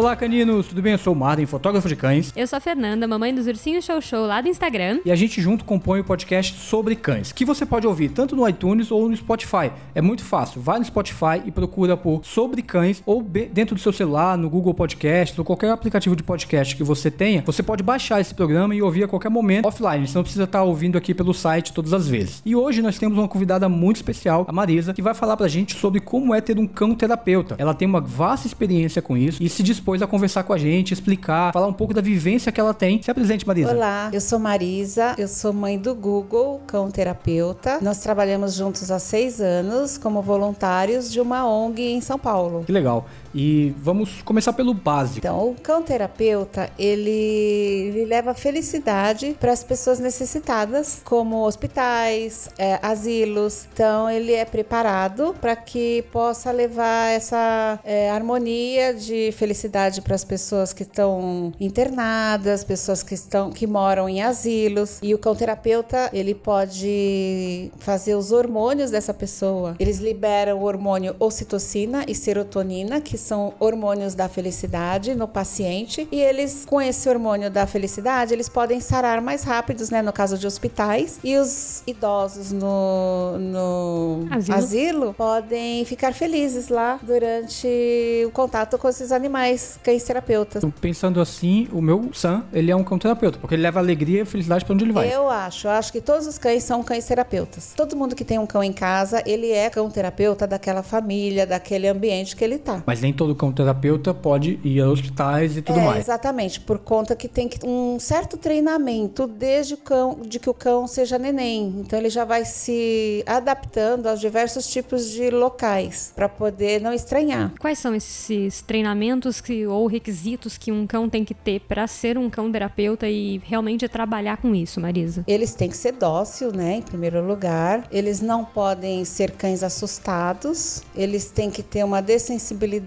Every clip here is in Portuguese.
Olá, caninos, tudo bem? Eu sou o Marden, fotógrafo de cães. Eu sou a Fernanda, mamãe dos Ursinhos Show Show lá do Instagram. E a gente junto compõe o podcast sobre cães, que você pode ouvir tanto no iTunes ou no Spotify. É muito fácil, vai no Spotify e procura por Sobre Cães ou dentro do seu celular, no Google Podcast ou qualquer aplicativo de podcast que você tenha. Você pode baixar esse programa e ouvir a qualquer momento offline, você não precisa estar ouvindo aqui pelo site todas as vezes. E hoje nós temos uma convidada muito especial, a Marisa, que vai falar pra gente sobre como é ter um cão terapeuta. Ela tem uma vasta experiência com isso e se dispôs a conversar com a gente, explicar, falar um pouco da vivência que ela tem. Se apresente, Marisa. Olá, eu sou Marisa, eu sou mãe do Google, cão terapeuta. Nós trabalhamos juntos há seis anos como voluntários de uma ONG em São Paulo. Que legal. E vamos começar pelo básico. Então, o cão terapeuta, ele, ele leva felicidade para as pessoas necessitadas, como hospitais, é, asilos. Então, ele é preparado para que possa levar essa é, harmonia de felicidade para as pessoas que estão internadas, pessoas que estão que moram em asilos. E o cão terapeuta, ele pode fazer os hormônios dessa pessoa. Eles liberam o hormônio ocitocina e serotonina, que são hormônios da felicidade no paciente. E eles, com esse hormônio da felicidade, eles podem sarar mais rápidos, né? No caso de hospitais. E os idosos no, no asilo. asilo podem ficar felizes lá durante o contato com esses animais, cães terapeutas. Pensando assim, o meu Sam, ele é um cão terapeuta, porque ele leva alegria e felicidade para onde ele vai. Eu acho, eu acho que todos os cães são cães terapeutas. Todo mundo que tem um cão em casa, ele é cão terapeuta daquela família, daquele ambiente que ele tá. Mas nem todo cão terapeuta pode ir a hospitais e tudo é, mais. Exatamente, por conta que tem que, um certo treinamento desde o cão, de que o cão seja neném. Então ele já vai se adaptando aos diversos tipos de locais para poder não estranhar. Quais são esses treinamentos que, ou requisitos que um cão tem que ter para ser um cão terapeuta e realmente trabalhar com isso, Marisa? Eles têm que ser dócil, né, em primeiro lugar. Eles não podem ser cães assustados. Eles têm que ter uma dessensibilidade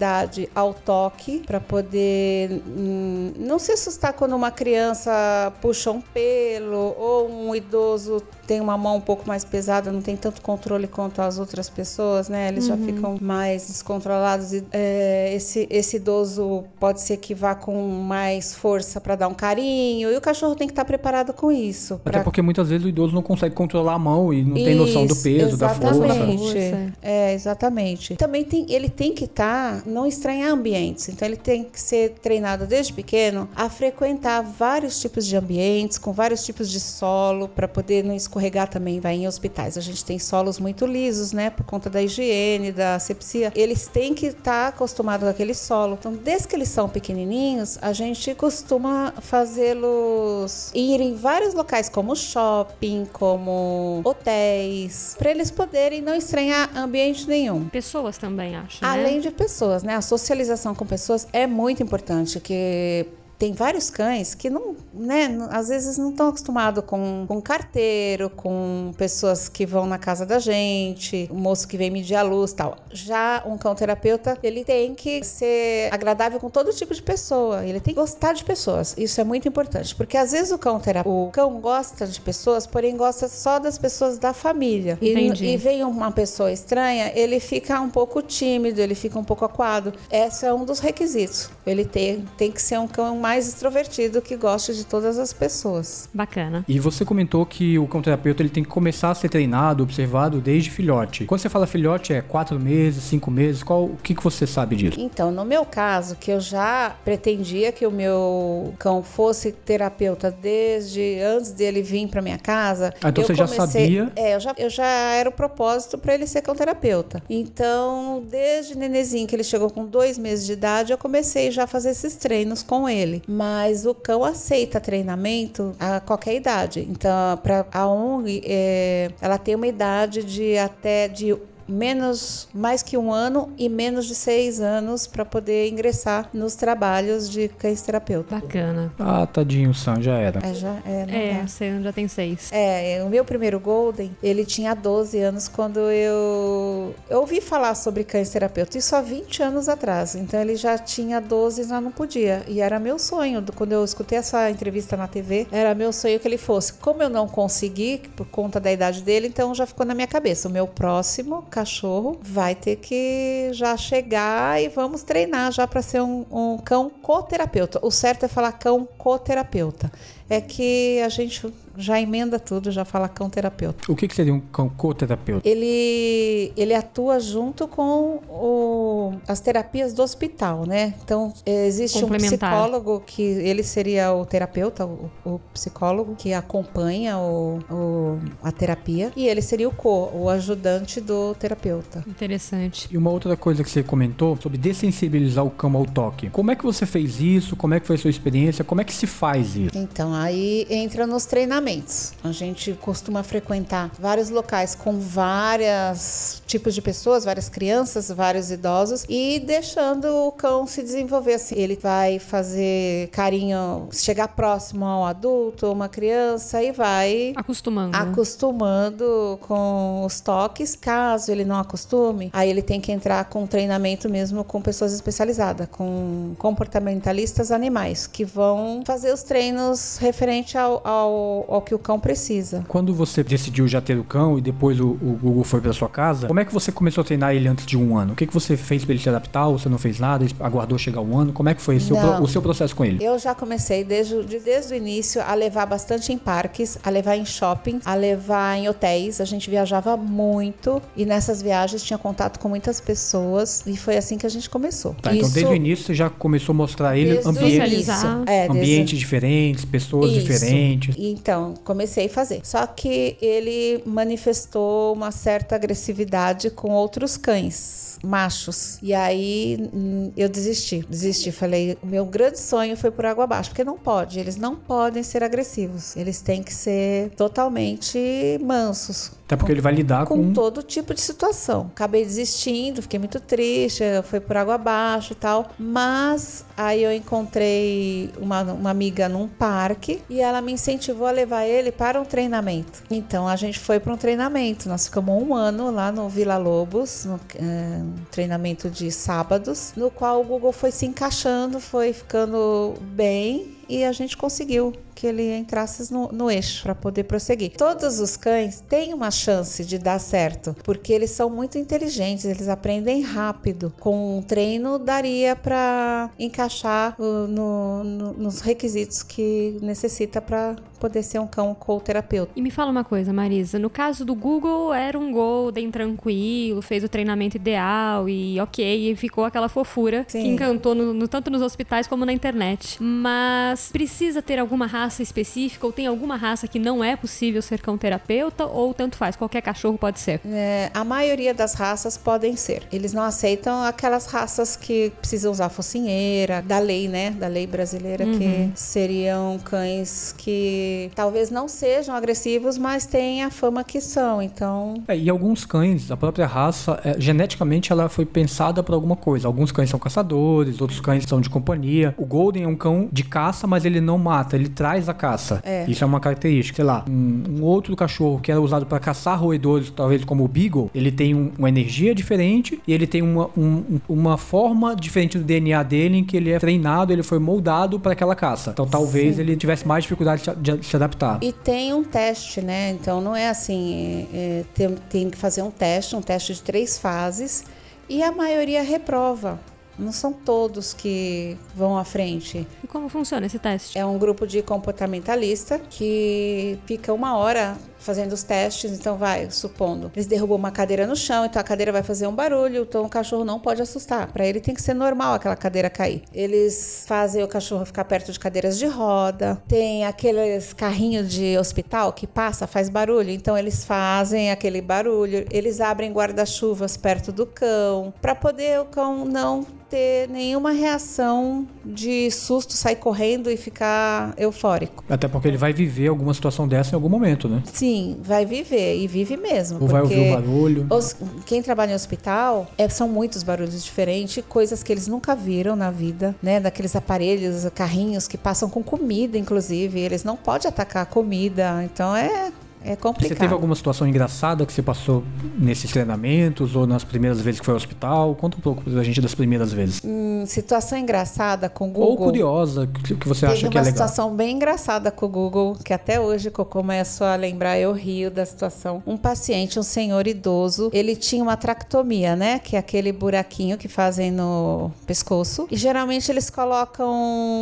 ao toque para poder hum, não se assustar quando uma criança puxa um pelo ou um idoso tem uma mão um pouco mais pesada, não tem tanto controle quanto as outras pessoas, né? Eles uhum. já ficam mais descontrolados e é, esse, esse idoso pode ser que vá com mais força para dar um carinho e o cachorro tem que estar preparado com isso. Pra... Até porque muitas vezes o idoso não consegue controlar a mão e não isso, tem noção do peso, da força. É, exatamente. Também tem, ele tem que estar, não estranhar ambientes. Então ele tem que ser treinado desde pequeno a frequentar vários tipos de ambientes, com vários tipos de solo, para poder não escorregar também vai em hospitais. A gente tem solos muito lisos, né, por conta da higiene, da asepsia. Eles têm que estar tá acostumados com aquele solo. Então, desde que eles são pequenininhos, a gente costuma fazê-los ir em vários locais, como shopping, como hotéis, para eles poderem não estranhar ambiente nenhum. Pessoas também, acho. Né? Além de pessoas, né? A socialização com pessoas é muito importante, que tem vários cães que não, né, às vezes não estão acostumados com, com carteiro, com pessoas que vão na casa da gente, o moço que vem medir a luz tal. Já um cão terapeuta, ele tem que ser agradável com todo tipo de pessoa, ele tem que gostar de pessoas. Isso é muito importante, porque às vezes o cão terapeuta, o cão gosta de pessoas, porém gosta só das pessoas da família. E, e vem uma pessoa estranha, ele fica um pouco tímido, ele fica um pouco aquado. Esse é um dos requisitos. Ele tem, tem que ser um cão mais extrovertido que gosta de todas as pessoas. Bacana. E você comentou que o cão terapeuta ele tem que começar a ser treinado, observado desde filhote. Quando você fala filhote, é quatro meses, cinco meses? Qual, o que, que você sabe disso? Então, no meu caso, que eu já pretendia que o meu cão fosse terapeuta desde antes dele vir para minha casa. Ah, então você comecei, já sabia? É, eu já, eu já era o propósito para ele ser cão terapeuta. Então, desde nenezinho, que ele chegou com dois meses de idade, eu comecei já a fazer esses treinos com ele ele. Mas o cão aceita treinamento a qualquer idade. Então, para a ONG, é, ela tem uma idade de até de menos mais que um ano e menos de seis anos para poder ingressar nos trabalhos de cães terapeuta. Bacana. Ah, tadinho, o Sam já era. É, já, é, é o Sam já tem seis. É, o meu primeiro Golden, ele tinha 12 anos quando eu, eu ouvi falar sobre cães terapeuta, isso há 20 anos atrás. Então ele já tinha 12 e já não podia. E era meu sonho, quando eu escutei essa entrevista na TV, era meu sonho que ele fosse. Como eu não consegui, por conta da idade dele, então já ficou na minha cabeça. O meu próximo cachorro, vai ter que já chegar e vamos treinar já para ser um, um cão coterapeuta. O certo é falar cão coterapeuta. É que a gente já emenda tudo, já fala cão terapeuta. O que, que seria um cão coterapeuta? Ele, ele atua junto com o, as terapias do hospital, né? Então, existe um psicólogo que ele seria o terapeuta, o, o psicólogo que acompanha o, o, a terapia, e ele seria o co, o ajudante do terapeuta. Interessante. E uma outra coisa que você comentou sobre dessensibilizar o cão ao toque. Como é que você fez isso? Como é que foi a sua experiência? Como é que se faz isso? Então, aí entra nos treinamentos treinamentos. A gente costuma frequentar vários locais com vários tipos de pessoas, várias crianças, vários idosos e deixando o cão se desenvolver assim. Ele vai fazer carinho, chegar próximo ao adulto, uma criança e vai acostumando. Acostumando com os toques. Caso ele não acostume, aí ele tem que entrar com treinamento mesmo com pessoas especializadas, com comportamentalistas animais, que vão fazer os treinos referente ao, ao, ao que o cão precisa. Quando você decidiu já ter o cão e depois o, o Google foi para sua casa, como é que você começou a treinar ele antes de um ano? O que, que você fez para ele se adaptar? Ou você não fez nada? Aguardou chegar um ano? Como é que foi seu, o seu processo com ele? Eu já comecei desde, desde o início a levar bastante em parques, a levar em shopping, a levar em hotéis. A gente viajava muito e nessas viagens tinha contato com muitas pessoas e foi assim que a gente começou. Tá, então desde o início você já começou a mostrar ele ambientes, é, ambientes diferentes, pessoas Isso. diferentes. Então, comecei a fazer. Só que ele manifestou uma certa agressividade com outros cães machos. E aí hum, eu desisti. Desisti. Falei, o meu grande sonho foi por água abaixo, porque não pode. Eles não podem ser agressivos. Eles têm que ser totalmente mansos. Até porque com, ele vai lidar com, com todo tipo de situação. Acabei desistindo, fiquei muito triste, foi por água abaixo e tal. Mas aí eu encontrei uma, uma amiga num parque e ela me incentivou a levar ele para um treinamento. Então a gente foi para um treinamento. Nós ficamos um ano lá no Vila Lobos, no, é, treinamento de sábados, no qual o Google foi se encaixando, foi ficando bem e a gente conseguiu que ele entrasse no, no eixo para poder prosseguir. Todos os cães têm uma chance de dar certo, porque eles são muito inteligentes, eles aprendem rápido. Com um treino, daria para encaixar uh, no, no, nos requisitos que necessita para poder ser um cão co-terapeuta. E me fala uma coisa, Marisa, no caso do Google, era um Golden tranquilo, fez o treinamento ideal e ok, e ficou aquela fofura Sim. que encantou no, tanto nos hospitais como na internet. Mas precisa ter alguma raça específica ou tem alguma raça que não é possível ser cão terapeuta ou tanto faz, qualquer cachorro pode ser? É, a maioria das raças podem ser. Eles não aceitam aquelas raças que precisam usar focinheira, da lei, né? Da lei brasileira, uhum. que seriam cães que talvez não sejam agressivos, mas têm a fama que são. Então. É, e alguns cães, a própria raça, é, geneticamente ela foi pensada para alguma coisa. Alguns cães são caçadores, outros cães são de companhia. O Golden é um cão de caça, mas ele não mata, ele traz a caça. É. Isso é uma característica. Sei lá, um, um outro cachorro que era usado para caçar roedores, talvez como o Beagle, ele tem um, uma energia diferente e ele tem uma, um, uma forma diferente do DNA dele em que ele é treinado, ele foi moldado para aquela caça. Então talvez Sim. ele tivesse mais dificuldade de, se adaptar. E tem um teste, né? Então não é assim, é, tem, tem que fazer um teste, um teste de três fases, e a maioria reprova. Não são todos que vão à frente. E como funciona esse teste? É um grupo de comportamentalista que fica uma hora fazendo os testes. Então, vai, supondo, eles derrubam uma cadeira no chão, então a cadeira vai fazer um barulho, então o cachorro não pode assustar. Para ele tem que ser normal aquela cadeira cair. Eles fazem o cachorro ficar perto de cadeiras de roda. Tem aqueles carrinhos de hospital que passa, faz barulho, então eles fazem aquele barulho. Eles abrem guarda-chuvas perto do cão para poder o cão não ter nenhuma reação de susto, sair correndo e ficar eufórico. Até porque ele vai viver alguma situação dessa em algum momento, né? Sim, vai viver e vive mesmo. Ou vai ouvir o barulho. Os, quem trabalha em hospital é, são muitos barulhos diferentes, coisas que eles nunca viram na vida, né? Daqueles aparelhos, carrinhos que passam com comida, inclusive. Eles não podem atacar a comida. Então é É complicado. Você teve alguma situação engraçada que você passou nesses treinamentos ou nas primeiras vezes que foi ao hospital? Conta um pouco pra gente das primeiras vezes. Hum, situação engraçada com o Google. Ou curiosa, que, que você Teve acha que é uma legal. situação bem engraçada com o Google, que até hoje que eu começo a lembrar, eu rio da situação. Um paciente, um senhor idoso, ele tinha uma tractomia, né? Que é aquele buraquinho que fazem no pescoço. E geralmente eles colocam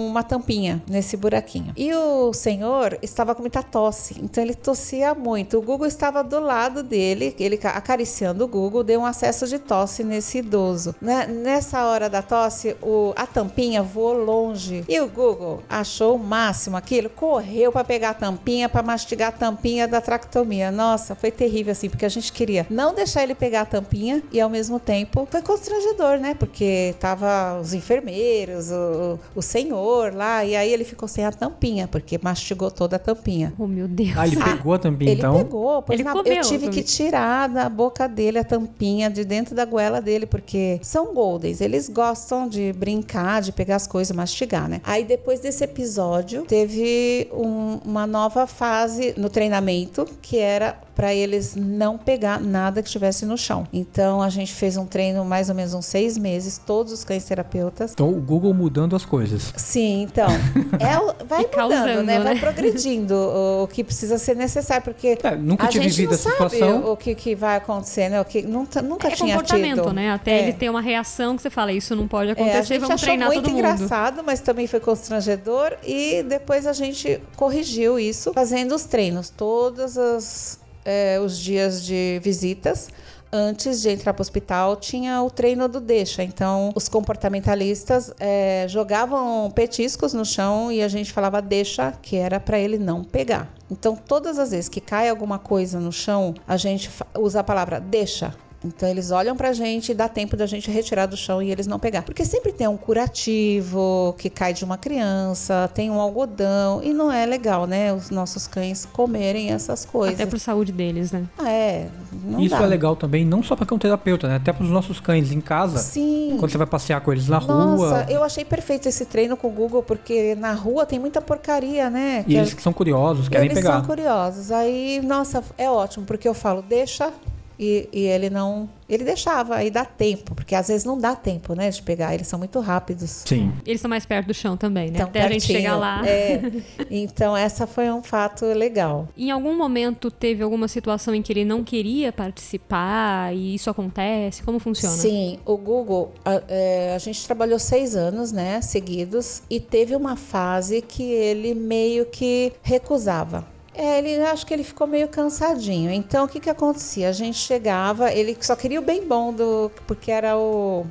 uma tampinha nesse buraquinho. E o senhor estava com muita tosse, então ele tossia muito. O Google estava do lado dele, ele ca- acariciando o Google, deu um acesso de tosse nesse idoso. Né? Nessa hora da tosse, o- a tampinha voou longe. E o Google achou o máximo aquilo, correu para pegar a tampinha, para mastigar a tampinha da tractomia. Nossa, foi terrível assim, porque a gente queria não deixar ele pegar a tampinha e ao mesmo tempo foi constrangedor, né? Porque tava os enfermeiros, o, o senhor lá, e aí ele ficou sem a tampinha, porque mastigou toda a tampinha. Oh, meu Deus. Ah, ele pegou a tampinha, Ele então? pegou, pois Ele na- comeu eu tive que tirar da boca dele a tampinha de dentro da goela dele, porque são goldens, eles gostam de brincar, de pegar as coisas, mastigar, né? Aí depois desse episódio, teve um- uma nova fase no treinamento, que era para eles não pegar nada que estivesse no chão. Então a gente fez um treino mais ou menos uns seis meses, todos os cães terapeutas. Então o Google mudando as coisas. Sim, então. É, vai causando, mudando, né? Vai né? progredindo o, o que precisa ser necessário, porque É, nunca a tinha gente vivido não essa sabe situação. o que, que vai acontecer, né? O que nunca, nunca É tinha comportamento, tido. né? Até É. ele ter uma reação que você fala, isso não pode É, a acontecer, gente vamos achou treinar muito todo mundo. engraçado, mas também foi constrangedor. E depois a gente corrigiu isso, fazendo os treinos todos os, é, os dias de visitas. Antes de entrar para o hospital, tinha o treino do deixa. Então, os comportamentalistas é, jogavam petiscos no chão e a gente falava deixa, que era para ele não pegar. Então, todas as vezes que cai alguma coisa no chão, a gente usa a palavra deixa. Então eles olham pra gente e dá tempo da gente retirar do chão e eles não pegar. Porque sempre tem um curativo que cai de uma criança, tem um algodão e não é legal, né? Os nossos cães comerem essas coisas. Até por saúde deles, né? Ah, É, não Isso dá. é legal também, não só para cão terapeuta, né? Até para os nossos cães em casa. Sim. Quando você vai passear com eles na Nossa, rua. eu achei perfeito esse treino com o Google, porque na rua tem muita porcaria, né? E Que eles que são curiosos, querem eles pegar. são curiosos. Aí, nossa, é ótimo, porque eu falo, deixa. E, e ele não. Ele deixava, aí dá tempo, porque às vezes não dá tempo, né, de pegar. Eles são muito rápidos. Sim. Eles estão mais perto do chão também, né? Então, Até a gente pertinho. chegar lá. É. Então, essa foi um fato legal. Em algum momento teve alguma situação em que ele não queria participar e isso acontece? Como funciona? Sim, o Google, a, é, a gente trabalhou seis anos, né, seguidos, e teve uma fase que ele meio que recusava. É, ele acho que ele ficou meio cansadinho. Então, o que que acontecia? A gente chegava, ele só queria o bem bom do, porque era o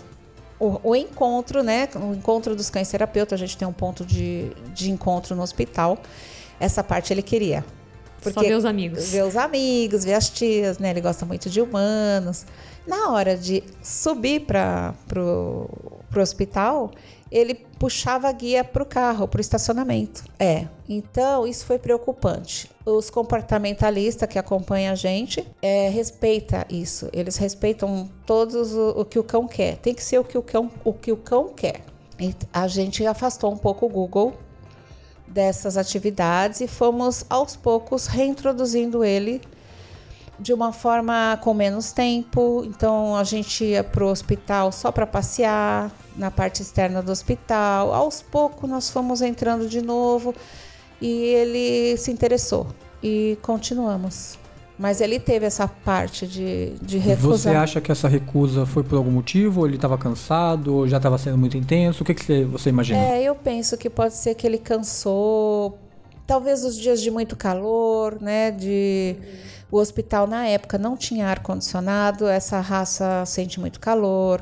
o, o encontro, né? O encontro dos cães terapeutas, a gente tem um ponto de, de encontro no hospital. Essa parte ele queria. Só ver os amigos. Ver os amigos, ver as tias, né? Ele gosta muito de humanos. Na hora de subir para pro, pro hospital, ele puxava a guia pro carro, pro estacionamento. É. Então, isso foi preocupante. Os comportamentalistas que acompanham a gente é, respeita isso. Eles respeitam todos o, o que o cão quer. Tem que ser o que o cão, o que o cão quer. E a gente afastou um pouco o Google dessas atividades e fomos aos poucos reintroduzindo ele de uma forma com menos tempo. Então a gente ia pro hospital só para passear na parte externa do hospital. Aos poucos nós fomos entrando de novo e ele se interessou e continuamos. Mas ele teve essa parte de, de Você recusar. acha que essa recusa foi por algum motivo? Ou ele estava cansado? Ou já estava sendo muito intenso? O que, que você, você imagina? É, eu penso que pode ser que ele cansou, talvez os dias de muito calor, né? De o hospital na época não tinha ar condicionado, essa raça sente muito calor.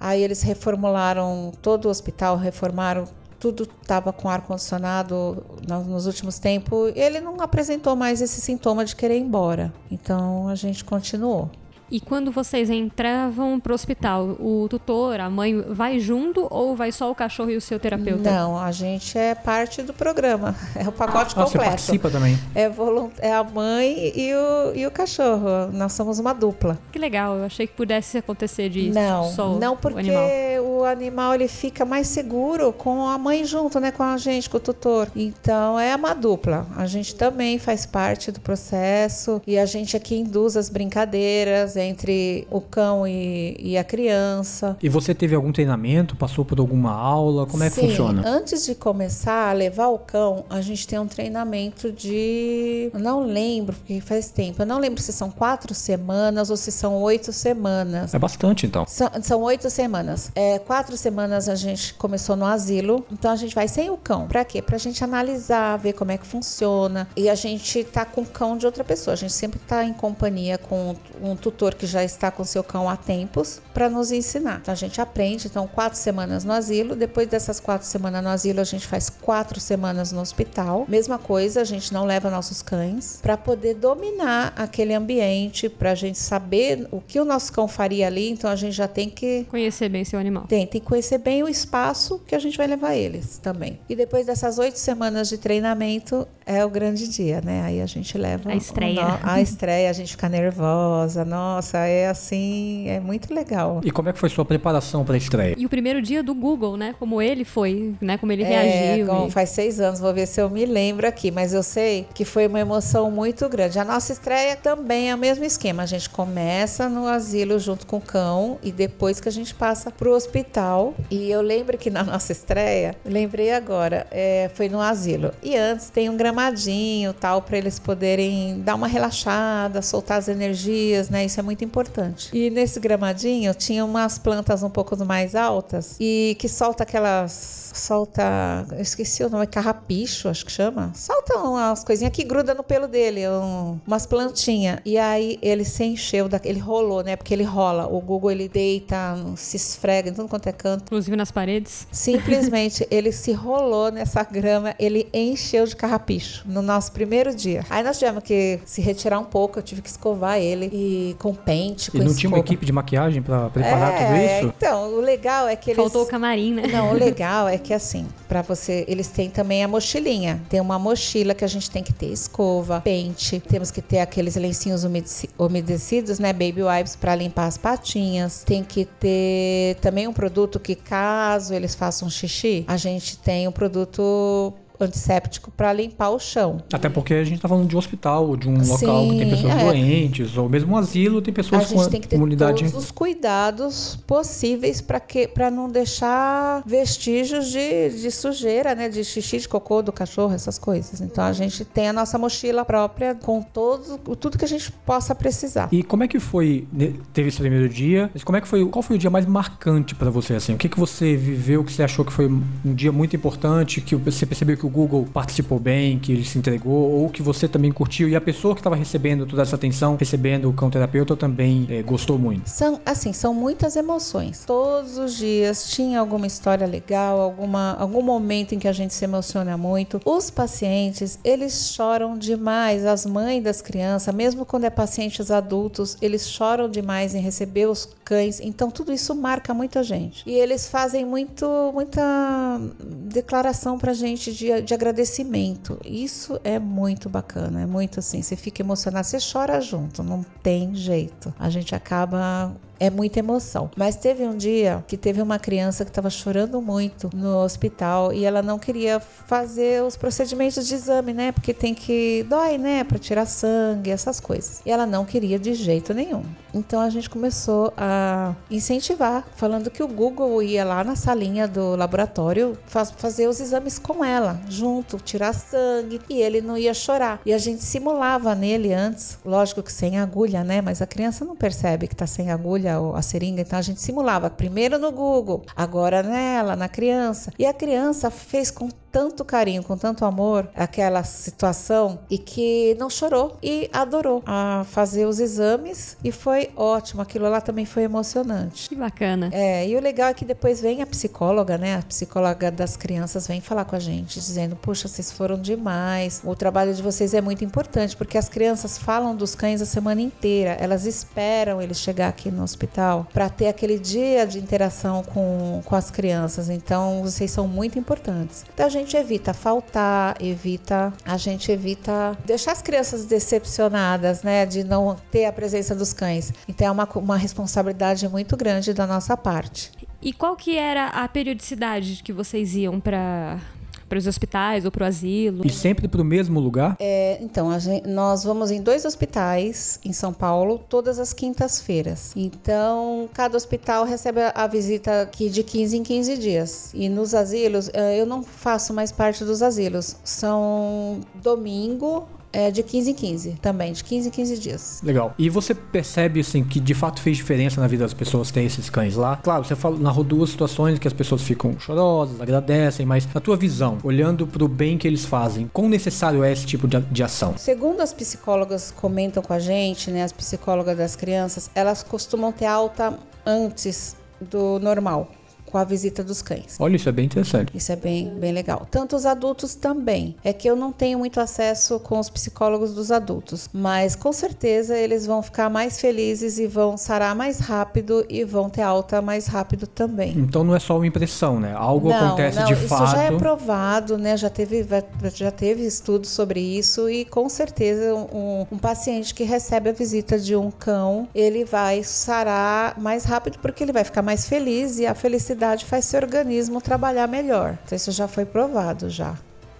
Aí eles reformularam todo o hospital, reformaram tudo estava com ar condicionado no- nos últimos tempos. Ele não apresentou mais esse sintoma de querer ir embora. Então a gente continuou. E quando vocês entravam pro hospital, o tutor, a mãe, vai junto ou vai só o cachorro e o seu terapeuta? Não, a gente é parte do programa. É o pacote Ah, você completo. participa também. É, volun- é a mãe e o, e o cachorro. Nós somos uma dupla. Que legal, eu achei que pudesse acontecer disso. Não, só o- não o porque animal. o animal ele fica mais seguro com a mãe junto, né, com a gente, com o tutor. Então é uma dupla. A gente também faz parte do processo e a gente aqui induz as brincadeiras entre o cão e, e a criança. E você teve algum treinamento? Passou por alguma aula? Como é que Sim, funciona? Antes de começar a levar o cão, a gente tem um treinamento de. Eu não lembro, porque faz tempo. Eu não lembro se são quatro semanas ou se são oito semanas. É bastante, então. São, são oito semanas. É, quatro semanas a gente começou no asilo. Então a gente vai sem o cão. Pra quê? Pra gente analisar, ver como é que funciona. E a gente tá com o cão de outra pessoa. A gente sempre tá em companhia com um tutor que já está com seu cão há tempos para nos ensinar. Então a gente aprende. Então, quatro semanas no asilo. Depois dessas quatro semanas no asilo, a gente faz quatro semanas no hospital. Mesma coisa, a gente não leva nossos cães para poder dominar aquele ambiente, pra gente saber o que o nosso cão faria ali. Então a gente já tem que Conhecer bem seu animal. tem, tem que conhecer bem o espaço que a gente vai levar eles também. E depois dessas oito semanas de treinamento, é o grande dia, né? Aí a gente leva. A estreia. no- A estreia, a gente fica nervosa. Nossa, é assim, é muito legal. E como é que foi sua preparação para a estreia? E o primeiro dia do Google, né? Como ele foi, né? Como ele É, reagiu. com- e- faz seis anos, vou ver se eu me lembro aqui, mas eu sei que foi uma emoção muito grande. A nossa estreia também é o mesmo esquema. A gente começa no asilo junto com o cão e depois que a gente passa pro hospital. E eu lembro que na nossa estreia, lembrei agora, é, foi no asilo. E antes tem um gramadinho tal para eles poderem dar uma relaxada, soltar as energias, né? Isso é muito importante. E nesse gramadinho tinha umas plantas um pouco mais altas e que solta aquelas solta, eu esqueci o nome, carrapicho, acho que chama. Solta umas coisinhas que gruda no pelo dele, um- umas plantinhas. E aí ele se encheu, da, ele rolou, né? Porque ele rola. O Google ele deita, se esfrega em tudo quanto é canto. Inclusive nas paredes. Simplesmente ele se rolou nessa grama, ele encheu de carrapicho no nosso primeiro dia. Aí nós tivemos que se retirar um pouco, eu tive que escovar ele e com pente, com E não tinha uma equipe de maquiagem para preparar É, tudo isso? Então, o legal é que eles Faltou o camarim, né? não, o legal é que assim, pra você, eles têm também a mochilinha. Tem uma mochila que a gente tem que ter escova, pente, temos que ter aqueles lencinhos umedeci- umedecidos, né, baby wipes pra limpar as patinhas. Tem que ter também um produto que caso eles façam xixi, a gente tem um produto antisséptico pra limpar o chão. Até porque a gente tá falando de um hospital, de um local que tem pessoas é. doentes, ou mesmo um asilo, tem A pessoas com gente a tem que ter comunidade. todos os cuidados possíveis para para não deixar vestígios de, de sujeira, né, de xixi, de cocô do cachorro, essas coisas. Então a gente tem a nossa mochila própria com todo tudo que a gente possa precisar. E como é que foi, né, teve esse primeiro dia, mas como é que foi, qual foi o dia mais marcante pra você, assim? O que que você viveu, que você achou que foi um dia muito importante, que você percebeu que o Google participou bem, que ele se entregou, ou que você também curtiu, e a pessoa que estava recebendo toda essa atenção, recebendo o cão terapeuta, também eh, gostou muito? São, assim, são muitas emoções. Todos os dias tinha alguma história legal, alguma, algum momento em que a gente se emociona muito. Os pacientes, eles choram demais. As mães das crianças, mesmo quando é pacientes adultos, eles choram demais em receber os cães. Então, tudo isso marca muita gente. E eles fazem muito, muita declaração pra gente de, de agradecimento. Isso é muito bacana, é muito assim. Você fica emocionado, você chora junto, não tem jeito. A gente acaba é muita emoção. Mas teve um dia que teve uma criança que estava chorando muito no hospital e ela não queria fazer os procedimentos de exame, né? Porque tem que dói, né, para tirar sangue, essas coisas. E ela não queria de jeito nenhum. Então a gente começou a incentivar, falando que o Google ia lá na salinha do laboratório faz- fazer os exames com ela, junto, tirar sangue, e ele não ia chorar. E a gente simulava nele antes, lógico que sem agulha, né? Mas a criança não percebe que tá sem agulha ou a seringa, então a gente simulava primeiro no Google, agora nela, na criança. E a criança fez com tanto carinho, com tanto amor aquela situação e que não chorou e adorou a fazer os exames e foi ótimo. Aquilo lá também foi emocionante. Que bacana. É, e o legal é que depois vem a psicóloga, né? A psicóloga das crianças vem falar com a gente, dizendo: Puxa, vocês foram demais. O trabalho de vocês é muito importante, porque as crianças falam dos cães a semana inteira. Elas esperam ele chegar aqui no hospital para ter aquele dia de interação com, com as crianças. Então, vocês são muito importantes. Então, a gente evita faltar, evita, a gente evita deixar as crianças decepcionadas, né? De não ter a presença dos cães. Então, é uma, uma responsabilidade muito grande da nossa parte. E qual que era a periodicidade que vocês iam para para os hospitais ou para o asilo? E sempre para o mesmo lugar? É, então, gente, nós vamos em dois hospitais em São Paulo todas as quintas-feiras. Então, cada hospital recebe a visita aqui de 15 em 15 dias. E nos asilos, é, eu não faço mais parte dos asilos. São domingo, é de 15 em 15 também, de 15 em 15 dias. Legal. E você percebe, assim, que de fato fez diferença na vida das pessoas ter esses cães lá? Claro, você falou, narrou duas situações que as pessoas ficam chorosas, agradecem, mas na tua visão, olhando pro bem que eles fazem, quão necessário é esse tipo de, de ação? Segundo as psicólogas comentam com a gente, né, as psicólogas das crianças, elas costumam ter alta antes do normal com a visita dos cães. Olha, isso é bem interessante. Isso é bem, bem legal. Tanto os adultos também. É que eu não tenho muito acesso com os psicólogos dos adultos, mas com certeza eles vão ficar mais felizes e vão sarar mais rápido e vão ter alta mais rápido também. Então não é só uma impressão, né? Algo não, acontece não, de isso fato. Isso já é provado, né? Já teve, já teve estudos sobre isso e com certeza um, um paciente que recebe a visita de um cão, ele vai sarar mais rápido porque ele vai ficar mais feliz e a felicidade faz seu organismo trabalhar melhor. Então, isso já foi provado já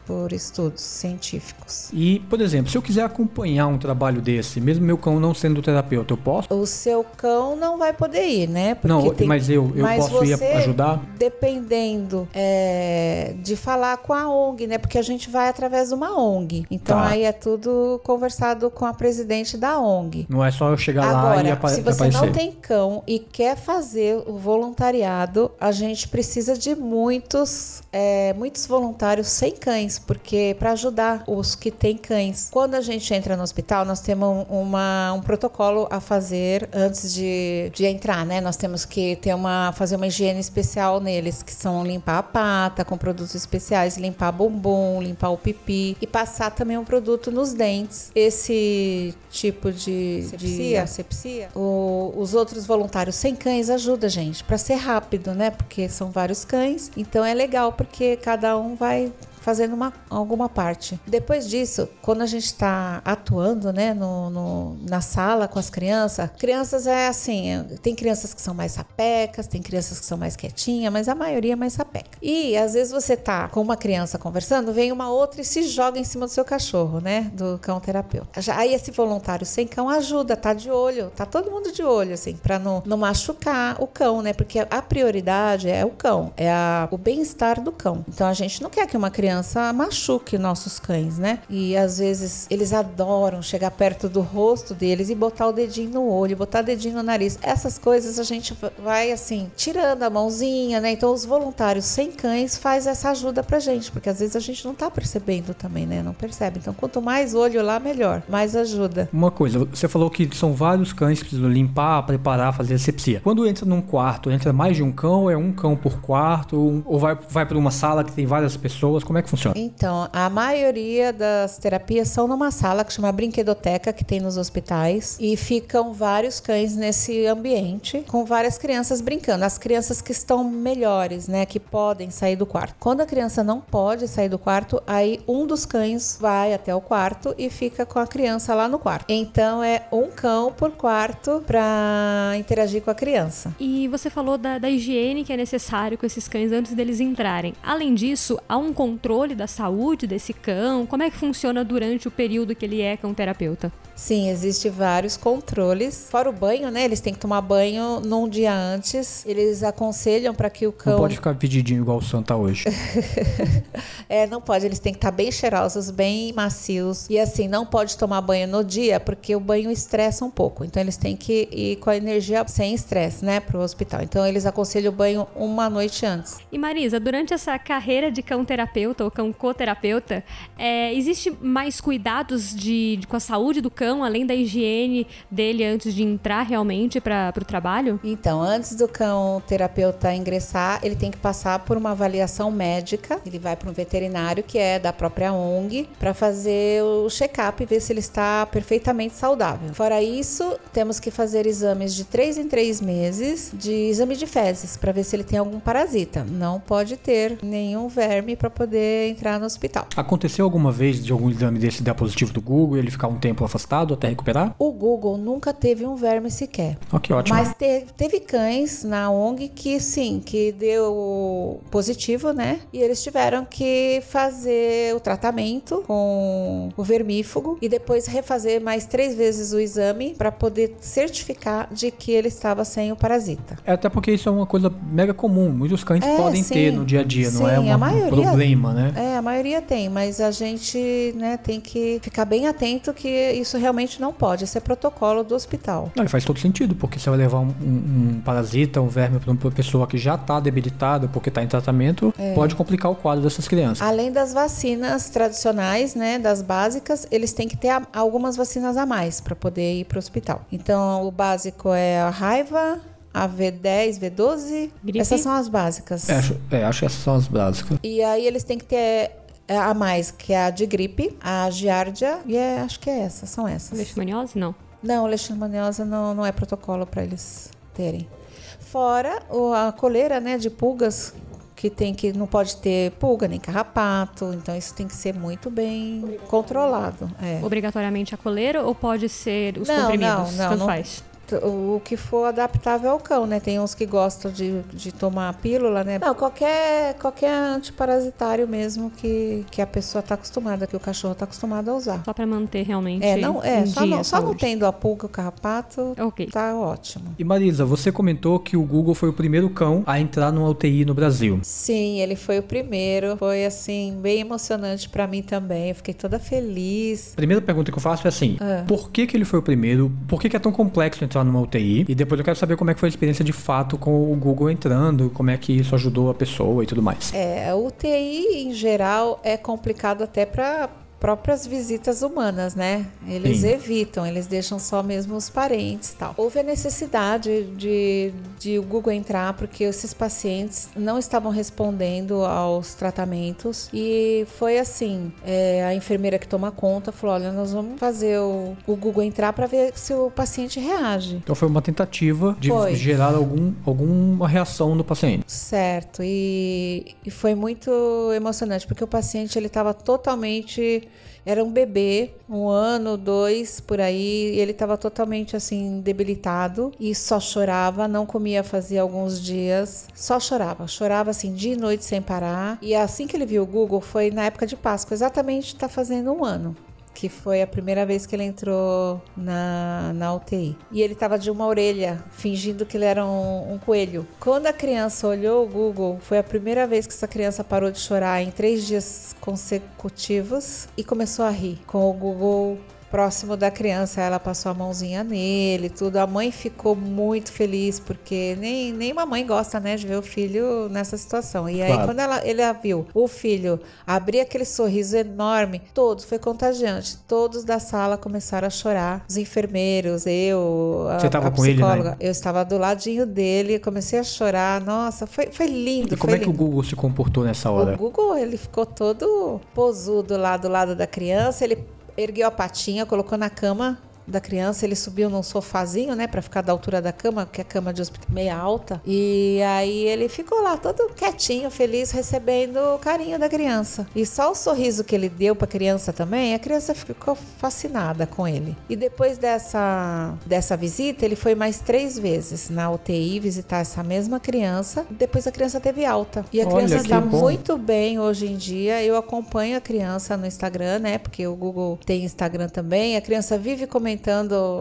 por estudos científicos. E, por exemplo, se eu quiser acompanhar um trabalho desse, mesmo meu cão não sendo terapeuta, eu posso? O seu cão não vai poder ir, né? Porque não, tem... mas eu, eu mas posso ir ajudar? Dependendo é, de falar com a ONG, né? Porque a gente vai através de uma ONG. Então tá. aí é tudo conversado com a presidente da ONG. Não é só eu chegar Agora, lá e apa se você aparecer. não tem cão e quer fazer o voluntariado, a gente precisa de muitos, é, muitos voluntários sem cães porque para ajudar os que têm cães. Quando a gente entra no hospital, nós temos uma, um protocolo a fazer antes de, de entrar, né? Nós temos que ter uma fazer uma higiene especial neles, que são limpar a pata com produtos especiais, limpar bumbum, limpar o pipi e passar também um produto nos dentes. Esse tipo de asepsia, de asepsia o, os outros voluntários sem cães ajudam a gente para ser rápido, né? Porque são vários cães, então é legal porque cada um vai fazendo uma, alguma parte. Depois disso, quando a gente está atuando né, no, no, na sala com as crianças, crianças é assim: tem crianças que são mais sapecas, tem crianças que são mais quietinhas, mas a maioria é mais sapeca. E às vezes você tá com uma criança conversando, vem uma outra e se joga em cima do seu cachorro, né? Do cão terapeuta. Aí esse voluntário sem cão ajuda, tá de olho, tá todo mundo de olho, assim, para não, não machucar o cão, né? Porque a prioridade é o cão, é a, o bem-estar do cão. Então a gente não quer que uma criança criança machuque nossos cães, né? E às vezes eles adoram chegar perto do rosto deles e botar o dedinho no olho, botar o dedinho no nariz. Essas coisas a gente vai assim, tirando a mãozinha, né? Então os voluntários sem cães faz essa ajuda pra gente, porque às vezes a gente não tá percebendo também, né? Não percebe. Então quanto mais olho lá, melhor, mais ajuda. Uma coisa, você falou que são vários cães que precisam limpar, preparar, fazer asepsia. Quando entra num quarto, entra mais de um cão, é um cão por quarto, ou vai, vai para uma sala que tem várias pessoas, como é que funciona? Então, a maioria das terapias são numa sala que chama brinquedoteca, que tem nos hospitais, e ficam vários cães nesse ambiente, com várias crianças brincando. As crianças que estão melhores, né, que podem sair do quarto. Quando a criança não pode sair do quarto, aí um dos cães vai até o quarto e fica com a criança lá no quarto. Então, é um cão por quarto para interagir com a criança. E você falou da, da higiene que é necessário com esses cães antes deles entrarem. Além disso, há um controle controle da saúde desse cão? Como é que funciona durante o período que ele é cão terapeuta? Sim, existe vários controles. Fora o banho, né? Eles têm que tomar banho num dia antes. Eles aconselham para que o cão. Não pode ficar pedidinho igual o Santa hoje. é, não pode. Eles têm que estar bem cheirosos, bem macios. E assim, não pode tomar banho no dia, porque o banho estressa um pouco. Então eles têm que ir com a energia sem estresse, né, pro hospital. Então eles aconselham o banho uma noite antes. E Marisa, durante essa carreira de cão terapeuta ou cão coterapeuta, é, existe mais cuidados de, de, com a saúde do cão, além da higiene dele antes de entrar realmente para o trabalho? Então, antes do cão terapeuta ingressar, ele tem que passar por uma avaliação médica. Ele vai para um veterinário que é da própria ONG para fazer o check-up e ver se ele está perfeitamente saudável. Fora isso, temos que fazer exames de três em três meses de exame de fezes para ver se ele tem algum parasita. Não pode ter nenhum verme para poder entrar no hospital. Aconteceu alguma vez de algum exame desse dar positivo do Google e ele ficar um tempo afastado até recuperar? O Google nunca teve um verme sequer. Ok, ótimo. Mas te, teve cães na ONG que sim, que deu positivo, né? E eles tiveram que fazer o tratamento com o vermífugo e depois refazer mais três vezes o exame para poder certificar de que ele estava sem o parasita. É até porque isso é uma coisa mega comum. Muitos cães é, podem sim, ter no dia a dia, sim, não é uma, maioria, um problema, né? É, a maioria tem, mas a gente né, tem que ficar bem atento que isso realmente não pode. Esse é protocolo do hospital. Não, faz todo sentido, porque você vai levar um, um, um parasita, um verme para uma pessoa que já está debilitada porque está em tratamento, é. pode complicar o quadro dessas crianças. Além das vacinas tradicionais, né, das básicas, eles têm que ter a, algumas vacinas a mais para poder ir para o hospital. Então, o básico é a raiva, a V10, V12. Gripe? Essas são as básicas. É, acho, é, acho que essas são as básicas. E aí eles têm que ter a mais, que é a de gripe, a giardia, e é, acho que é essa, são essas. Leishmaniose, não? Não, leishmaniose não, não é protocolo para eles terem. Fora a coleira, né, de pulgas, que tem que não pode ter pulga nem carrapato, então isso tem que ser muito bem controlado. É. Obrigatoriamente a coleira ou pode ser os não, comprimidos? Não, não, não, faz o que for adaptável ao cão, né? Tem uns que gostam de, de tomar pílula, né? Não, qualquer, qualquer antiparasitário mesmo que, que a pessoa está acostumada, que o cachorro está acostumado a usar. Só para manter realmente. É, não, é só, não, só não tendo a pulga, o carrapato, okay. tá ótimo. E Marisa, você comentou que o Google foi o primeiro cão a entrar numa UTI no Brasil. Sim, ele foi o primeiro. Foi assim, bem emocionante para mim também. Eu fiquei toda feliz. A primeira pergunta que eu faço é assim: ah. por que, que ele foi o primeiro? Por que, que é tão complexo entrar entrar numa UTI. E depois eu quero saber como é que foi a experiência de fato com o Google entrando, como é que isso ajudou a pessoa e tudo mais. É, a UTI em geral é complicado até para próprias visitas humanas, né? Eles Sim. evitam, eles deixam só mesmo os parentes tal. Houve a necessidade de, de o Google entrar porque esses pacientes não estavam respondendo aos tratamentos e foi assim, é, a enfermeira que toma conta falou, olha, nós vamos fazer o, o Google entrar para ver se o paciente reage. Então foi uma tentativa de foi. gerar algum, alguma reação no paciente. Certo, e, e foi muito emocionante porque o paciente ele estava totalmente era um bebê, um ano, dois, por aí, e ele estava totalmente assim, debilitado e só chorava, não comia fazia alguns dias, só chorava, chorava assim, dia e noite sem parar. E assim que ele viu o Google foi na época de Páscoa, exatamente está fazendo um ano que foi a primeira vez que ele entrou na, na UTI. E ele estava de uma orelha, fingindo que ele era um, um, coelho. Quando a criança olhou o Google, foi a primeira vez que essa criança parou de chorar em três dias consecutivos e começou a rir com o Google próximo da criança, ela passou a mãozinha nele, tudo. A mãe ficou muito feliz porque nem, nem uma mãe gosta, né, de ver o filho nessa situação. E aí claro. quando ela, ele viu o filho abrir aquele sorriso enorme, todos foi contagiante. Todos da sala começaram a chorar. Os enfermeiros, eu, Você estava com ele, né? Eu estava do ladinho dele, comecei a chorar. Nossa, foi, foi lindo. E como é que o Google se comportou nessa hora? O Google, ele ficou todo posudo lá do lado da criança, ele ergueu a patinha, colocou na cama da criança, ele subiu num sofazinho, né, para ficar da altura da cama, porque a cama de hospital meia alta. E aí ele ficou lá todo quietinho, feliz, recebendo o carinho da criança. E só o sorriso que ele deu para a criança também, a criança ficou fascinada com ele. E depois dessa dessa visita, ele foi mais três vezes na UTI visitar essa mesma criança. Depois a criança teve alta. E a Olha, criança está muito bem hoje em dia. Eu acompanho a criança no Instagram, né? Porque o Google tem Instagram também. A criança vive comentando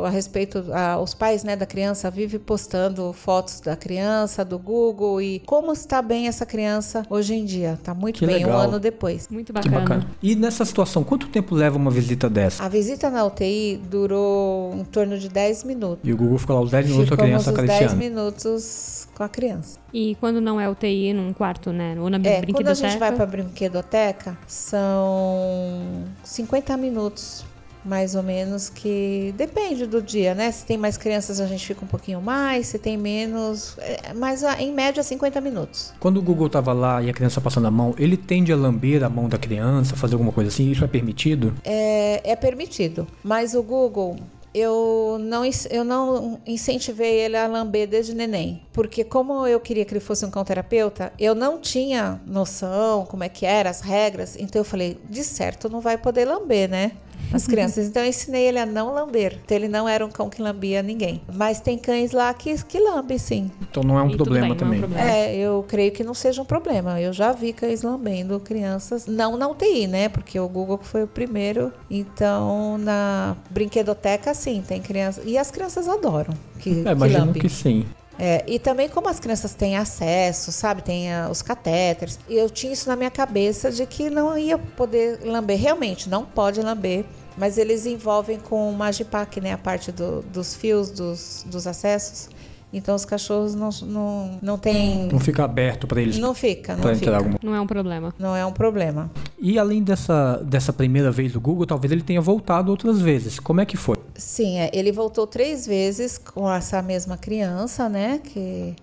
a respeito, a, os pais, né, da criança vive postando fotos da criança, do Google e como está bem essa criança hoje em dia. Tá muito que bem, legal. um ano depois. Muito bacana. bacana. E nessa situação, quanto tempo leva uma visita dessa? A visita na UTI durou em torno de 10 minutos. E o Google ficou lá os 10 minutos com a criança acariciando. 10 minutos com a criança. E quando não é UTI, num quarto, né? Ou na é, brinquedoteca? Quando a gente vai pra brinquedoteca, são 50 minutos mais ou menos que depende do dia, né? Se tem mais crianças a gente fica um pouquinho mais, se tem menos, é, mas em média 50 minutos. Quando o Google tava lá e a criança passando a mão, ele tende a lamber a mão da criança, fazer alguma coisa assim? Isso é permitido? É, é permitido, mas o Google eu não, eu não incentivei ele a lamber desde neném. Porque como eu queria que ele fosse um cão terapeuta, eu não tinha noção como é que era, as regras. Então eu falei, de certo não vai poder lamber, né? As crianças. Então eu ensinei ele a não lamber. Então ele não era um cão que lambia ninguém. Mas tem cães lá que, que lambem, sim. Então não é um problema bem, também. É, um problema. é, eu creio que não seja um problema. Eu já vi cães lambendo crianças. Não na UTI, né? Porque o Google foi o primeiro. Então na brinquedoteca, sim, tem crianças. E as crianças adoram. Que, é, imagino que sim. É, e também como as crianças têm acesso, sabe, tem uh, os catéteres, eu tinha isso na minha cabeça de que não ia poder lamber, realmente não pode lamber, mas eles envolvem com o Magipac, né, a parte do, dos fios dos, dos acessos. Então os cachorros não, não, não tem. Não fica aberto para eles. Não fica, não fica. Alguma... Não é um problema. Não é um problema. E além dessa, dessa primeira vez do Google, talvez ele tenha voltado outras vezes. Como é que foi? Sim, é, ele voltou três vezes com essa mesma criança, né? Que,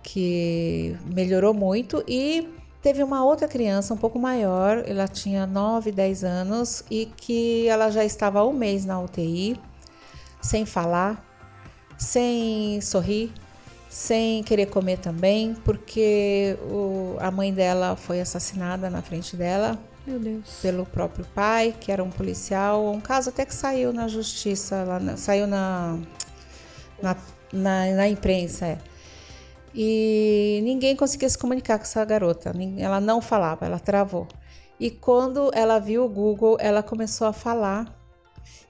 que melhorou muito. E teve uma outra criança um pouco maior, ela tinha 9, 10 anos, e que ela já estava um mês na UTI, sem falar sem sorrir, sem querer comer também, porque o, a mãe dela foi assassinada na frente dela. Pelo próprio pai, que era um policial. Um caso até que saiu na justiça, lá na, saiu na, na, na, na imprensa. É. E ninguém conseguia se comunicar com essa garota. Ela não falava, ela travou. E quando ela viu o Google, ela começou a falar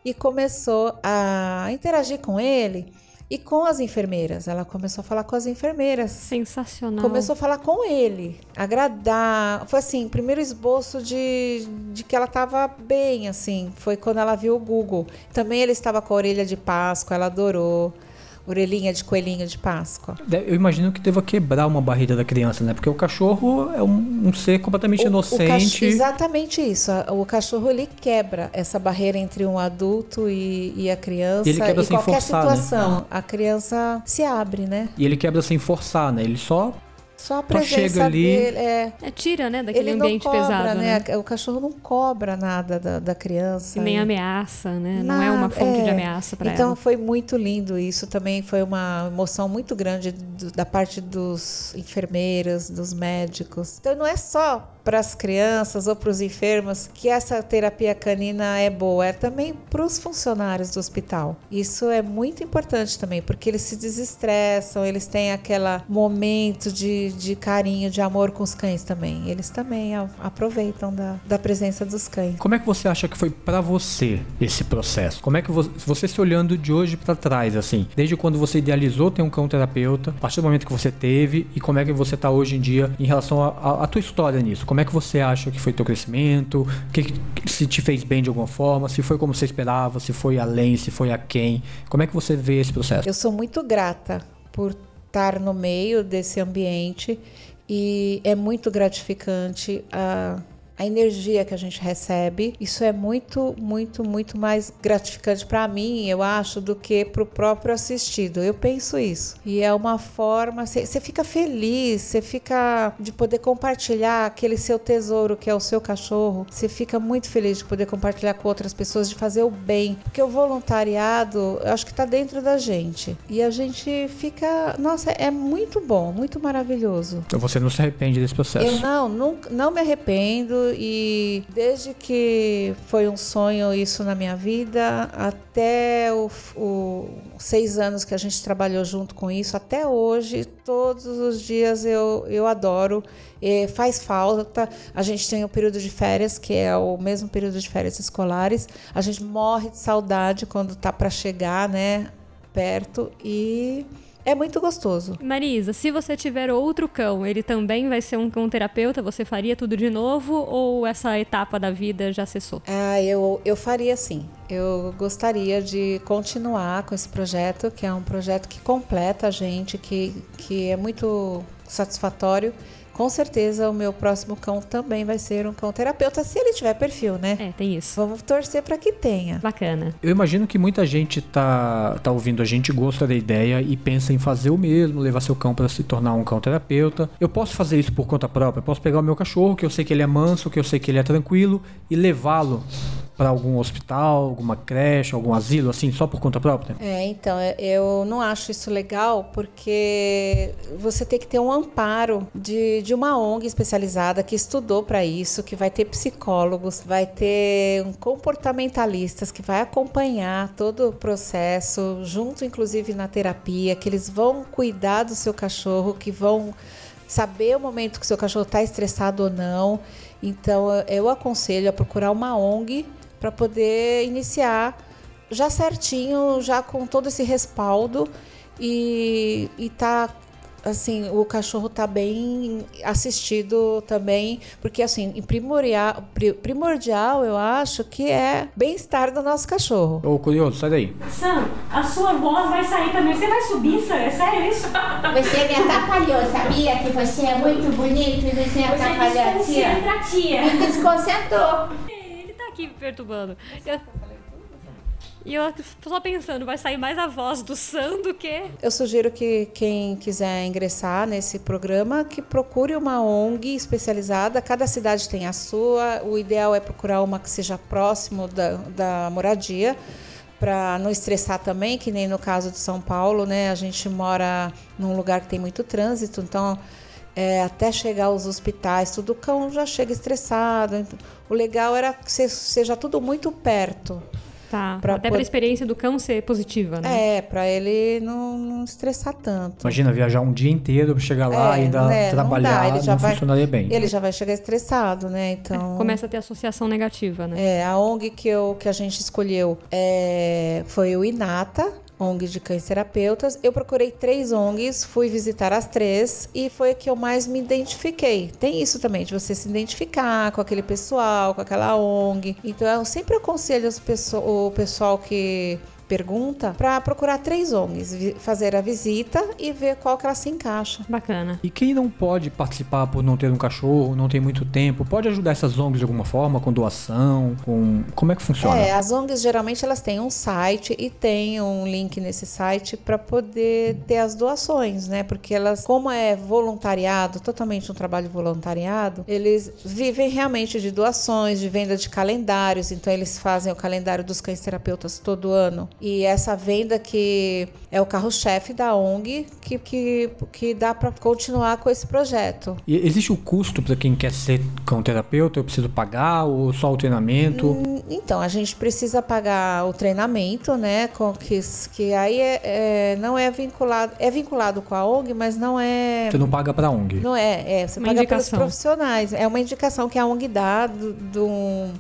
e começou a interagir com ele e com as enfermeiras. Ela começou a falar com as enfermeiras. Sensacional. Começou a falar com ele, agradar. Foi assim, o primeiro esboço de, de que ela estava bem, assim. Foi quando ela viu o Google. Também ele estava com a orelha de Páscoa, ela adorou orelhinha de coelhinho de Páscoa. Eu imagino que deva quebrar uma barreira da criança, né? Porque o cachorro é um, um ser completamente o, inocente. O exatamente isso. O cachorro ele quebra essa barreira entre um adulto e, e a criança. E ele quebra e sem qualquer forçar, né? situação, né? a criança se abre, né? E ele quebra sem forçar, né? Ele só só a presença chega ali, dele é, é tira, né, daquele ambiente cobra, pesado, né? né? O cachorro não cobra nada da, da criança. E nem ameaça, né? Nada, não é uma fonte é. de ameaça para então, ela. Então foi muito lindo isso. Também foi uma emoção muito grande do, da parte dos enfermeiros, dos médicos. Então não é só para as crianças ou para os enfermos que essa terapia canina é boa, é também para os funcionários do hospital. Isso é muito importante também, porque eles se desestressam, eles têm aquele momento de, de carinho, de amor com os cães também. Eles também aproveitam da, da presença dos cães. Como é que você acha que foi para você esse processo? Como é que você, você se olhando de hoje para trás, assim, desde quando você idealizou ter um cão terapeuta, a partir do momento que você teve e como é que você está hoje em dia em relação à tua história nisso? Como como é que você acha que foi teu crescimento? Que, se te fez bem de alguma forma? Se foi como você esperava? Se foi além? Se foi a quem? Como é que você vê esse processo? Eu sou muito grata por estar no meio desse ambiente e é muito gratificante a a energia que a gente recebe. Isso é muito, muito, muito mais gratificante para mim, eu acho, do que para o próprio assistido. Eu penso isso. E é uma forma, você fica feliz, você fica de poder compartilhar aquele seu tesouro que é o seu cachorro. Você fica muito feliz de poder compartilhar com outras pessoas, de fazer o bem. Porque o voluntariado, eu acho que está dentro da gente. E a gente fica, nossa, é muito bom, muito maravilhoso. Então você não se arrepende desse processo? Eu não, não, não me arrependo e desde que foi um sonho isso na minha vida, até o, o seis anos que a gente trabalhou junto com isso, até hoje, todos os dias eu, eu adoro. E faz falta. A gente tem o período de férias, que é o mesmo período de férias escolares. A gente morre de saudade quando tá para chegar, né, perto e é muito gostoso. Marisa, se você tiver outro cão, ele também vai ser um cão terapeuta? Você faria tudo de novo ou essa etapa da vida já cessou? Ah, eu, eu faria sim. Eu gostaria de continuar com esse projeto, que é um projeto que completa a gente, que, que é muito satisfatório com certeza o meu próximo cão também vai ser um cão terapeuta, se ele tiver perfil, né? É, tem isso. Vamos torcer para que tenha. Bacana. Eu imagino que muita gente tá, tá ouvindo a gente, gosta da ideia e pensa em fazer o mesmo, levar seu cão para se tornar um cão terapeuta. Eu posso fazer isso por conta própria? Eu posso pegar o meu cachorro, que eu sei que ele é manso, que eu sei que ele é tranquilo, e levá-lo para algum hospital, alguma creche, algum asilo, assim, só por conta própria? É, então, eu não acho isso legal porque você tem que ter um amparo de, de uma ONG especializada que estudou para isso, que vai ter psicólogos, vai ter comportamentalistas que vai acompanhar todo o processo, junto inclusive na terapia, que eles vão cuidar do seu cachorro, que vão saber o momento que o seu cachorro está estressado ou não. Então, eu aconselho a procurar uma ONG para poder iniciar já certinho, já com todo esse respaldo e, e tá assim, o cachorro tá bem assistido também, porque assim, primordial, primordial eu acho que é bem-estar do nosso cachorro. Ô, curioso, sai daí. Sam, a sua voz vai sair também. Você vai subir, Sam? É sério isso? Você me atrapalhou, sabia que você é muito bonito e você me atrapalhou, tia? tia. Me desconcentrou aqui perturbando. Eu... E eu só pensando, vai sair mais a voz do Sam do que. Eu sugiro que quem quiser ingressar nesse programa, que procure uma ONG especializada. Cada cidade tem a sua. O ideal é procurar uma que seja próximo da, da moradia para não estressar também, que nem no caso de São Paulo, né? A gente mora num lugar que tem muito trânsito, então é, até chegar aos hospitais, tudo o cão já chega estressado. Então, o legal era que seja tudo muito perto. Tá. Pra Até para a experiência do cão ser positiva, né? É, para ele não, não, estressar tanto. Imagina viajar um dia inteiro para chegar lá é, e ainda né, trabalhar, não, dá, ele já não vai, funcionaria bem. Ele já vai chegar estressado, né? Então é, começa a ter associação negativa, né? É, a ONG que eu que a gente escolheu é, foi o Inata ONGs de cães terapeutas. Eu procurei três ONGs, fui visitar as três e foi a que eu mais me identifiquei. Tem isso também, de você se identificar com aquele pessoal, com aquela ONG. Então eu sempre aconselho o pessoal que pergunta para procurar três ONGs, fazer a visita e ver qual que ela se encaixa. Bacana. E quem não pode participar por não ter um cachorro, não tem muito tempo, pode ajudar essas ONGs de alguma forma, com doação, com como é que funciona? É, as ONGs geralmente elas têm um site e tem um link nesse site para poder ter as doações, né? Porque elas, como é voluntariado, totalmente um trabalho voluntariado, eles vivem realmente de doações, de venda de calendários, então eles fazem o calendário dos cães terapeutas todo ano e essa venda que é o carro-chefe da ONG que, que, que dá para continuar com esse projeto. E existe o custo para quem quer ser cão terapeuta? Eu preciso pagar ou só o treinamento? Hum, então, a gente precisa pagar o treinamento, né? Com que, que aí é, é, não é vinculado, é vinculado com a ONG, mas não é. Você não paga para a ONG? Não é, é você uma paga pelos profissionais. É uma indicação que a ONG dá do, do,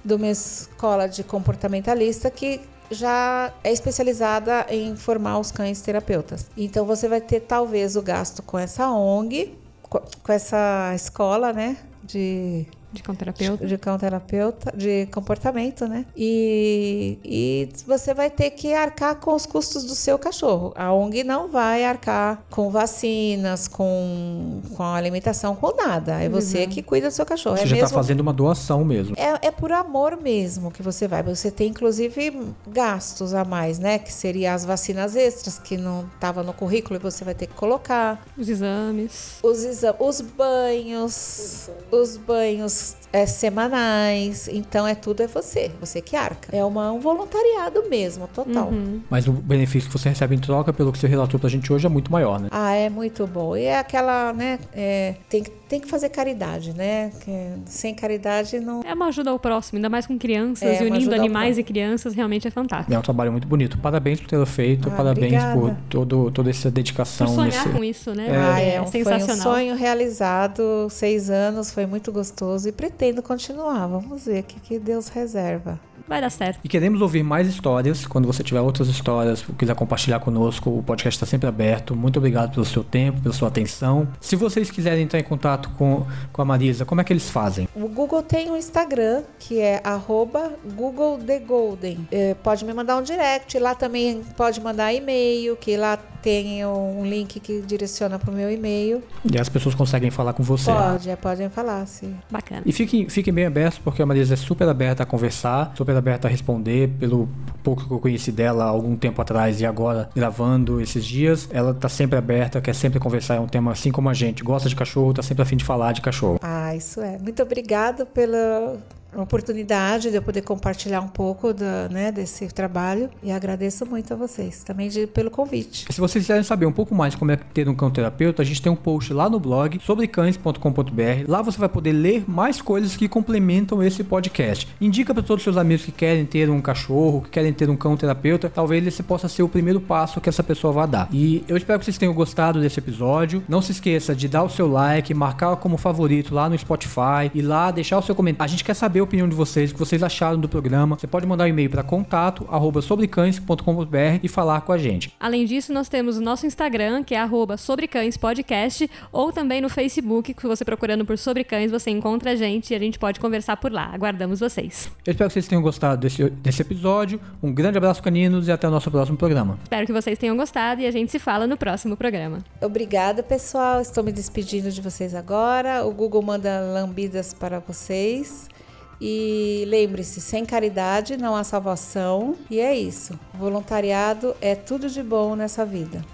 de uma escola de comportamentalista que já é especializada em formar os cães terapeutas. Então você vai ter talvez o gasto com essa ONG, com essa escola, né, de De cão terapeuta. de cão terapeuta, de comportamento, né? E, e você vai ter que arcar com os custos do seu cachorro. A ONG não vai arcar com vacinas, com, com alimentação, com nada. É você que cuida do seu cachorro. Você é já tá mesmo fazendo uma doação mesmo. é, é por amor mesmo que você vai. Você tem, inclusive, gastos a mais, né? Que seria as vacinas extras, que não estava no currículo e você vai ter que colocar. Os exames. Os, exa- os banhos, os banhos Thanks. É, semanais. Então, é tudo é você. Você que arca. É uma, um voluntariado mesmo, total. Mas o benefício que você recebe em troca, pelo que você relatou pra gente hoje, é muito maior, né? Ah, é muito bom. E é aquela, né? é, tem, que- tem que fazer caridade, né? Que sem caridade não. É uma ajuda ao próximo, ainda mais com crianças É, e unindo animais e crianças, realmente é fantástico. É um trabalho muito bonito. Parabéns por tê-lo feito, Ah, parabéns por obrigada. todo, toda essa dedicação. Por sonhar nesse... com isso, né? Ah, é, é, um, foi um sensacional. sonho realizado, seis anos, foi muito gostoso e pretendo continuar. Vamos ver o que, que Deus reserva. Vai dar certo. E queremos ouvir mais histórias. Quando você tiver outras histórias, quiser compartilhar conosco, o podcast está sempre aberto. Muito obrigado pelo seu tempo, pela sua atenção. Se vocês quiserem entrar em contato com, com a Marisa, como é que eles fazem? O Google tem um Instagram que é arroba Google The Golden. É, pode me mandar um direct, lá também pode mandar e-mail, que lá tem um link que direciona para o meu e-mail. E as pessoas conseguem falar com você. Pode, é, podem falar, sim. Bacana. E fiquem, fiquem bem abertos, porque a Marisa é super aberta a conversar, super aberta a responder. Pelo pouco que eu conheci dela há algum tempo atrás e agora gravando esses dias, ela tá sempre aberta, quer sempre conversar. É um tema assim como a gente, gosta de cachorro, tá sempre a fim de falar de cachorro. Ah, isso é. Muito obrigado pela oportunidade de eu poder compartilhar um pouco da, né, desse trabalho e agradeço muito a vocês também de- pelo convite. Se vocês quiserem saber um pouco mais como é ter um cão terapeuta, a gente tem um post lá no blog sobre cães.com.br. Lá você vai poder ler mais coisas que complementam esse podcast. Indica para todos os seus amigos que querem ter um cachorro, que querem ter um cão terapeuta, talvez esse possa ser o primeiro passo que essa pessoa vai dar. E eu espero que vocês tenham gostado desse episódio. Não se esqueça de dar o seu like, marcar como favorito lá no Spotify e lá deixar o seu comentário. A gente quer saber opinião de vocês, o que vocês acharam do programa. Você pode mandar um e-mail para contato@sobrecães.com.br e falar com a gente. Além disso, nós temos o nosso Instagram, que é arroba sobrecãespodcast, ou também no Facebook, que você procurando por Sobre Cães, você encontra a gente e a gente pode conversar por lá. Aguardamos vocês. Eu espero que vocês tenham gostado desse, desse episódio. Um grande abraço, caninos, e até o nosso próximo programa. Espero que vocês tenham gostado e a gente se fala no próximo programa. Obrigada, pessoal. Estou me despedindo de vocês agora. O Google manda lambidas para vocês. E lembre-se, sem caridade não há salvação. E é isso. Voluntariado é tudo de bom nessa vida.